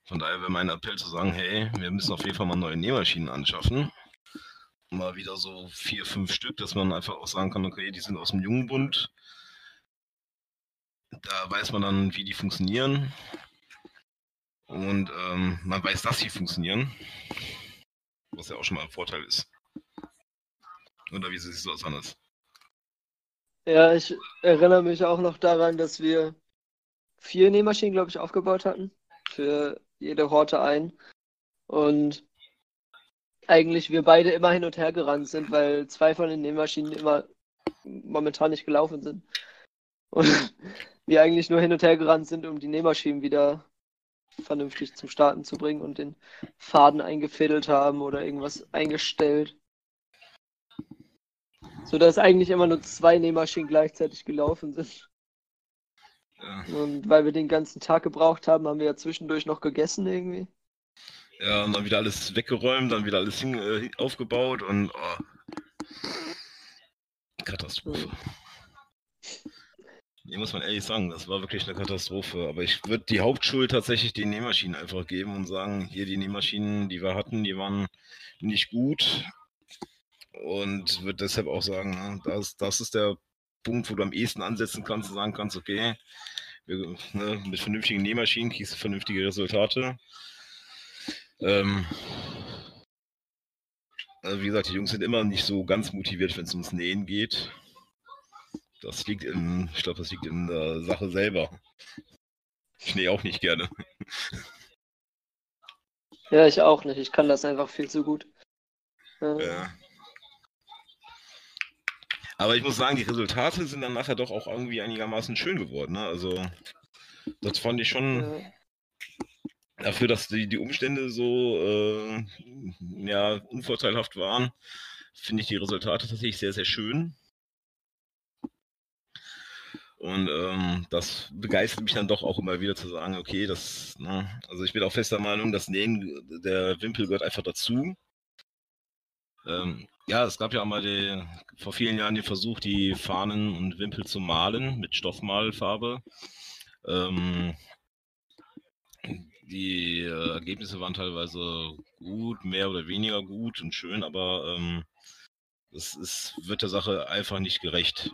Von daher wäre mein Appell zu sagen, hey, wir müssen auf jeden Fall mal neue Nähmaschinen anschaffen. Mal wieder so vier, fünf Stück, dass man einfach auch sagen kann, okay, die sind aus dem Jungenbund. Da weiß man dann, wie die funktionieren. Und ähm, man weiß, dass sie funktionieren. Was ja auch schon mal ein Vorteil ist. Oder wie siehst du das anders? Ja, ich erinnere mich auch noch daran, dass wir vier Nähmaschinen, glaube ich, aufgebaut hatten. Für jede Horte ein. Und eigentlich wir beide immer hin und her gerannt sind, weil zwei von den Nähmaschinen immer momentan nicht gelaufen sind. Und wir eigentlich nur hin und her gerannt sind, um die Nähmaschinen wieder vernünftig zum Starten zu bringen und den Faden eingefädelt haben oder irgendwas eingestellt. So dass eigentlich immer nur zwei Nähmaschinen gleichzeitig gelaufen sind. Ja. Und weil wir den ganzen Tag gebraucht haben, haben wir ja zwischendurch noch gegessen irgendwie. Ja, und dann wieder alles weggeräumt, dann wieder alles hin, äh, aufgebaut und oh. Katastrophe. Hier muss man ehrlich sagen, das war wirklich eine Katastrophe. Aber ich würde die Hauptschuld tatsächlich den Nähmaschinen einfach geben und sagen, hier die Nähmaschinen, die wir hatten, die waren nicht gut. Und würde deshalb auch sagen, ne, das, das ist der Punkt, wo du am ehesten ansetzen kannst und sagen kannst, okay, wir, ne, mit vernünftigen Nähmaschinen kriegst du vernünftige Resultate. Ähm, also wie gesagt, die Jungs sind immer nicht so ganz motiviert, wenn es ums Nähen geht. Das liegt in, ich glaube, das liegt in der Sache selber. Ich nähe auch nicht gerne. Ja, ich auch nicht. Ich kann das einfach viel zu gut. Ja. Ja. Aber ich muss sagen, die Resultate sind dann nachher doch auch irgendwie einigermaßen schön geworden. Ne? Also, das fand ich schon dafür, dass die, die Umstände so äh, ja, unvorteilhaft waren, finde ich die Resultate tatsächlich sehr, sehr schön. Und ähm, das begeistert mich dann doch auch immer wieder zu sagen, okay, das, ne, also ich bin auch fester Meinung, das Nähen der Wimpel gehört einfach dazu. Ähm, ja, es gab ja mal die, vor vielen Jahren den Versuch, die Fahnen und Wimpel zu malen mit Stoffmalfarbe. Ähm, die äh, Ergebnisse waren teilweise gut, mehr oder weniger gut und schön, aber ähm, es ist, wird der Sache einfach nicht gerecht.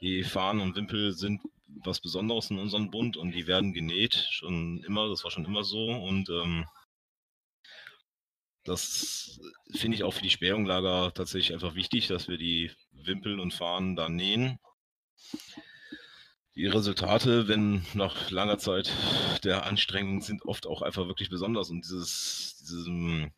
Die Fahnen und Wimpel sind was Besonderes in unserem Bund und die werden genäht, schon immer, das war schon immer so und ähm, das finde ich auch für die Sperrunglager tatsächlich einfach wichtig, dass wir die Wimpel und Fahnen da nähen. Die Resultate, wenn nach langer Zeit der Anstrengung sind, oft auch einfach wirklich besonders und dieses, diesem,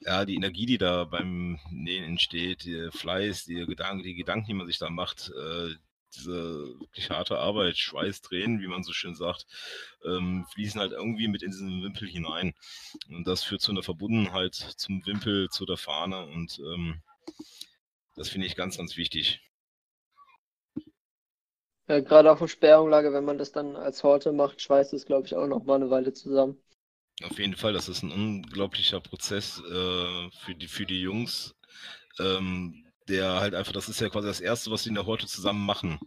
ja, die Energie, die da beim Nähen entsteht, der Fleiß, die Gedanken, die Gedanken, die man sich da macht, äh, diese wirklich harte Arbeit, Schweiß, Tränen, wie man so schön sagt, ähm, fließen halt irgendwie mit in diesen Wimpel hinein. Und das führt zu einer Verbundenheit zum Wimpel, zu der Fahne und ähm, das finde ich ganz, ganz wichtig. Ja, gerade auf dem Sperrunglager, wenn man das dann als Horte macht, schweißt es, glaube ich, auch noch mal eine Weile zusammen. Auf jeden Fall, das ist ein unglaublicher Prozess äh, für, die, für die Jungs, ähm, der halt einfach, das ist ja quasi das Erste, was sie in der Horte zusammen machen.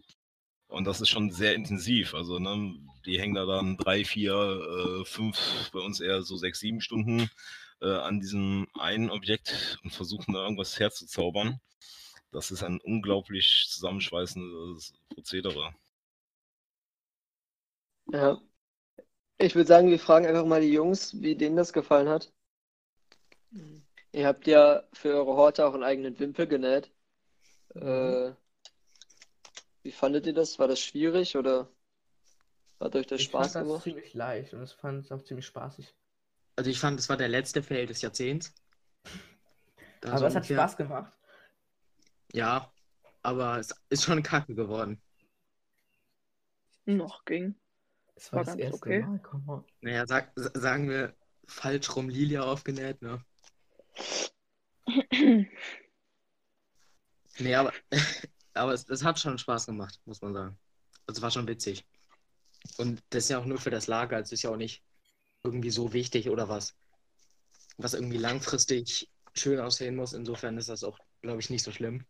Und das ist schon sehr intensiv. Also, ne, die hängen da dann drei, vier, äh, fünf, bei uns eher so sechs, sieben Stunden äh, an diesem einen Objekt und versuchen da irgendwas herzuzaubern. Das ist ein unglaublich zusammenschweißendes Prozedere. Ja. Ich würde sagen, wir fragen einfach mal die Jungs, wie denen das gefallen hat. Ihr habt ja für eure Horte auch einen eigenen Wimpel genäht. Äh, wie fandet ihr das? War das schwierig oder hat euch das Ich Spaß fand das gemacht? ziemlich leicht und es fand es auch ziemlich spaßig. Also ich fand, es war der letzte Fail des Jahrzehnts. Da Aber so es hat ungefähr- Spaß gemacht. Ja, aber es ist schon kacke geworden. Noch ging. Es war War das ganz erste okay. Mal, come on. Naja, sag, sagen wir falsch rum Lilia aufgenäht, ne? Nee, aber, aber es, es hat schon Spaß gemacht, muss man sagen. Also es war schon witzig. Und das ist ja auch nur für das Lager, also ist ja auch nicht irgendwie so wichtig oder was, was irgendwie langfristig schön aussehen muss. Insofern ist das auch, glaube ich, nicht so schlimm.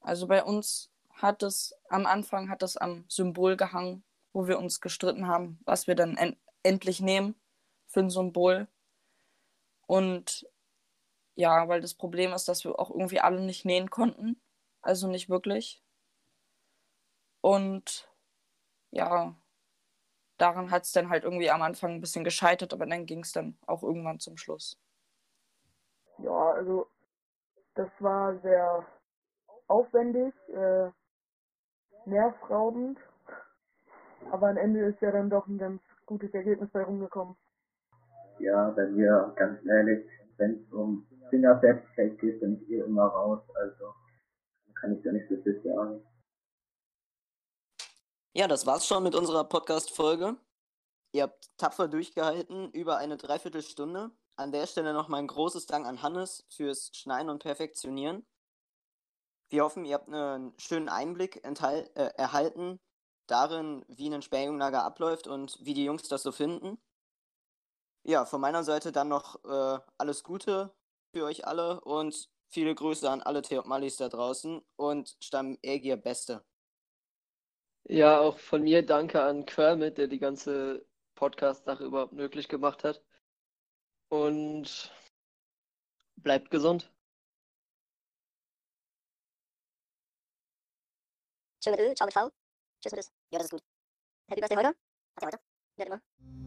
Also bei uns hat es am Anfang hat es am Symbol gehangen, wo wir uns gestritten haben, was wir dann en endlich nehmen für ein Symbol. Und ja, weil das Problem ist, dass wir auch irgendwie alle nicht nähen konnten. Also nicht wirklich. Und ja, daran hat es dann halt irgendwie am Anfang ein bisschen gescheitert, aber dann ging es dann auch irgendwann zum Schluss. Ja, also das war sehr aufwendig, äh, nervraubend, aber am Ende ist ja dann doch ein ganz gutes Ergebnis bei rumgekommen. Ja, wenn wir ganz ehrlich, wenn es um Fingerfertigkeit geht, bin ich eh immer raus, also kann ich da nicht so viel sagen. Ja, das war's schon mit unserer Podcast-Folge. Ihr habt tapfer durchgehalten, über eine Dreiviertelstunde. An der Stelle nochmal ein großes Dank an Hannes fürs Schneiden und Perfektionieren. Wir hoffen, ihr habt einen schönen Einblick äh, erhalten darin, wie ein Sperrjunglager abläuft und wie die Jungs das so finden. Ja, von meiner Seite dann noch äh, alles Gute für euch alle und viele Grüße an alle Theop Mallis da draußen und Stamm Ägier Beste. Ja, auch von mir danke an Kermit, der die ganze Podcast-Sache überhaupt möglich gemacht hat. Und bleibt gesund. Tschö mit Ö, ciao mit V. Tschüss mit S. Ja, das ist gut. Happy Birthday heute? Hat er heute? Ja, immer.